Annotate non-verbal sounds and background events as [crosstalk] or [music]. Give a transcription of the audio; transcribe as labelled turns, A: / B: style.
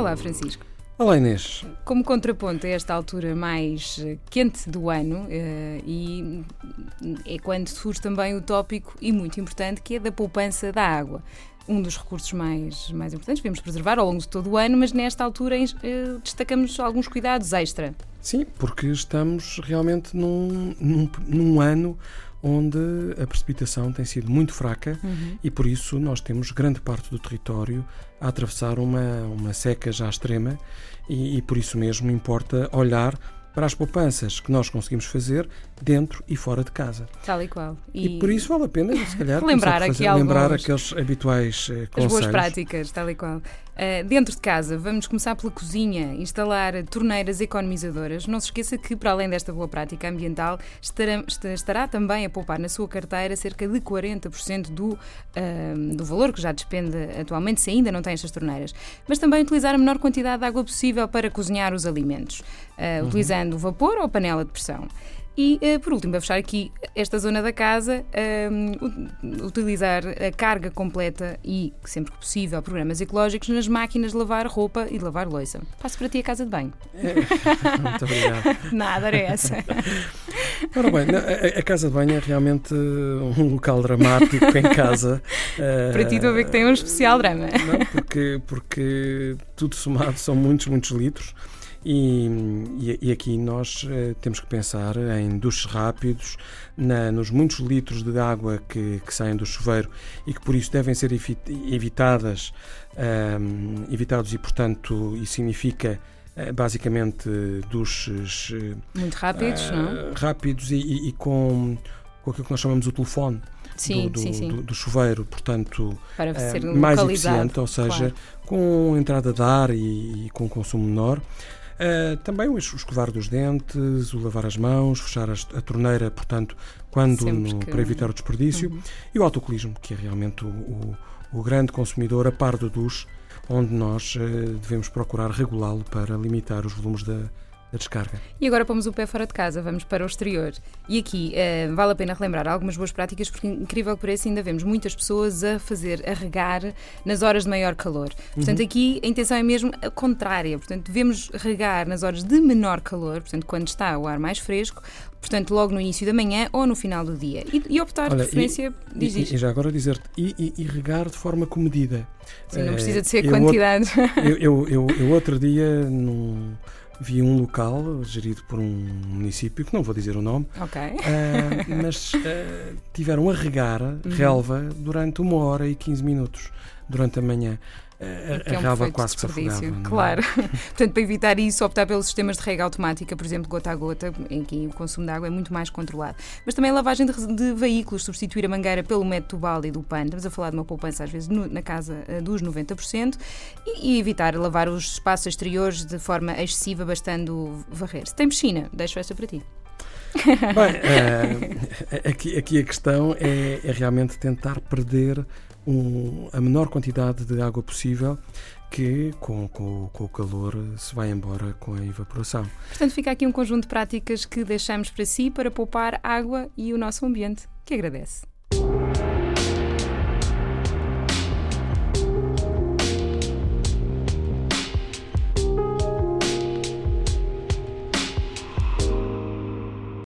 A: Olá, Francisco.
B: Olá Inês.
A: Como contraponto a esta altura mais eh, quente do ano, uh, e é quando surge também o tópico, e muito importante, que é da poupança da água. Um dos recursos mais, mais importantes, devemos preservar ao longo de todo o ano, mas nesta altura uh, destacamos alguns cuidados extra.
B: Sim, porque estamos realmente num, num, num ano onde a precipitação tem sido muito fraca uhum. e por isso nós temos grande parte do território a atravessar uma, uma seca já extrema e, e por isso mesmo importa olhar para as poupanças que nós conseguimos fazer dentro e fora de casa.
A: Tal e qual.
B: E, e por isso vale a pena, se calhar, [laughs]
A: lembrar,
B: fazer,
A: aqui
B: lembrar aqueles habituais uh, conselhos.
A: As boas práticas, tal e qual. Uh, dentro de casa, vamos começar pela cozinha, instalar torneiras economizadoras. Não se esqueça que, para além desta boa prática ambiental, estará, estará também a poupar na sua carteira cerca de 40% do, uh, do valor que já despende atualmente, se ainda não tem estas torneiras. Mas também utilizar a menor quantidade de água possível para cozinhar os alimentos, uh, uhum. utilizando vapor ou panela de pressão. E, uh, por último, para fechar aqui esta zona da casa, uh, utilizar a carga completa e, sempre que possível, programas ecológicos nas máquinas de lavar roupa e de lavar louça. Passo para ti a casa de banho.
B: É, [laughs] muito obrigado.
A: Nada, era essa. [laughs]
B: Ora bem, a, a, casa de banho é realmente um local dramático em casa. [laughs]
A: Para ti, estou a ver que tem um especial drama.
B: Não, porque, porque tudo somado são muitos, muitos litros. E, e, e, aqui nós uh, temos que pensar em duches rápidos, na, nos muitos litros de água que, que, saem do chuveiro e que por isso devem ser evitadas, um, evitados e portanto isso significa uh, basicamente duches uh,
A: muito rápidos, não?
B: rápidos e, e, com, com aquilo que nós chamamos o telefone.
A: Sim,
B: do, do,
A: sim, sim.
B: Do, do, chuveiro, portanto, mais eficiente, ou seja,
A: claro.
B: com entrada de ar e, e com consumo menor. Uh, também o escovar dos dentes, o lavar as mãos, fechar a, a torneira, portanto, quando no, que... para evitar o desperdício, uhum. e o autocolismo, que é realmente o, o, o, grande consumidor a par do duche, onde nós uh, devemos procurar regulá-lo para limitar os volumes da, a descarga.
A: E agora pomos o pé fora de casa, vamos para o exterior. E aqui uh, vale a pena relembrar algumas boas práticas, porque incrível que pareça, ainda vemos muitas pessoas a fazer, a regar nas horas de maior calor. Portanto, uhum. aqui a intenção é mesmo a contrária. Portanto, devemos regar nas horas de menor calor, portanto, quando está o ar mais fresco, portanto, logo no início da manhã ou no final do dia. E, e optar, Olha, de preferência,
B: e, diz e, e, já agora dizer-te, e, e, regar de forma comedida.
A: Sim, não precisa de ser uh, quantidade. [laughs]
B: Eu, eu, eu, eu, outro dia, num vi um local gerido por um município, que não vou dizer o nome,
A: okay.
B: uh, mas uh, [laughs] tiveram a regar uhum. relva durante uma hora e 15 minutos durante a manhã a, a, a relva quase que se afogava. É?
A: Claro. [laughs] Portanto, para evitar isso, optar pelos sistemas de rega automática, por exemplo, gota a gota, em que o consumo de água é muito mais controlado. Mas também a lavagem de, de veículos, substituir a mangueira pelo método Balde e do PAN. Estamos a falar de uma poupança, às vezes, no, na casa uh, dos 90%, e, e, evitar lavar os espaços exteriores de forma excessiva, bastando varrer. Se tem piscina, deixo esta para ti. [laughs]
B: Bem, uh, aqui, aqui a questão é, é realmente tentar perder um, a menor quantidade de água possível que com, com, com, o calor se vai embora com a evaporação.
A: Portanto, fica aqui um conjunto de práticas que deixamos para si para poupar água e o nosso ambiente, que agradece.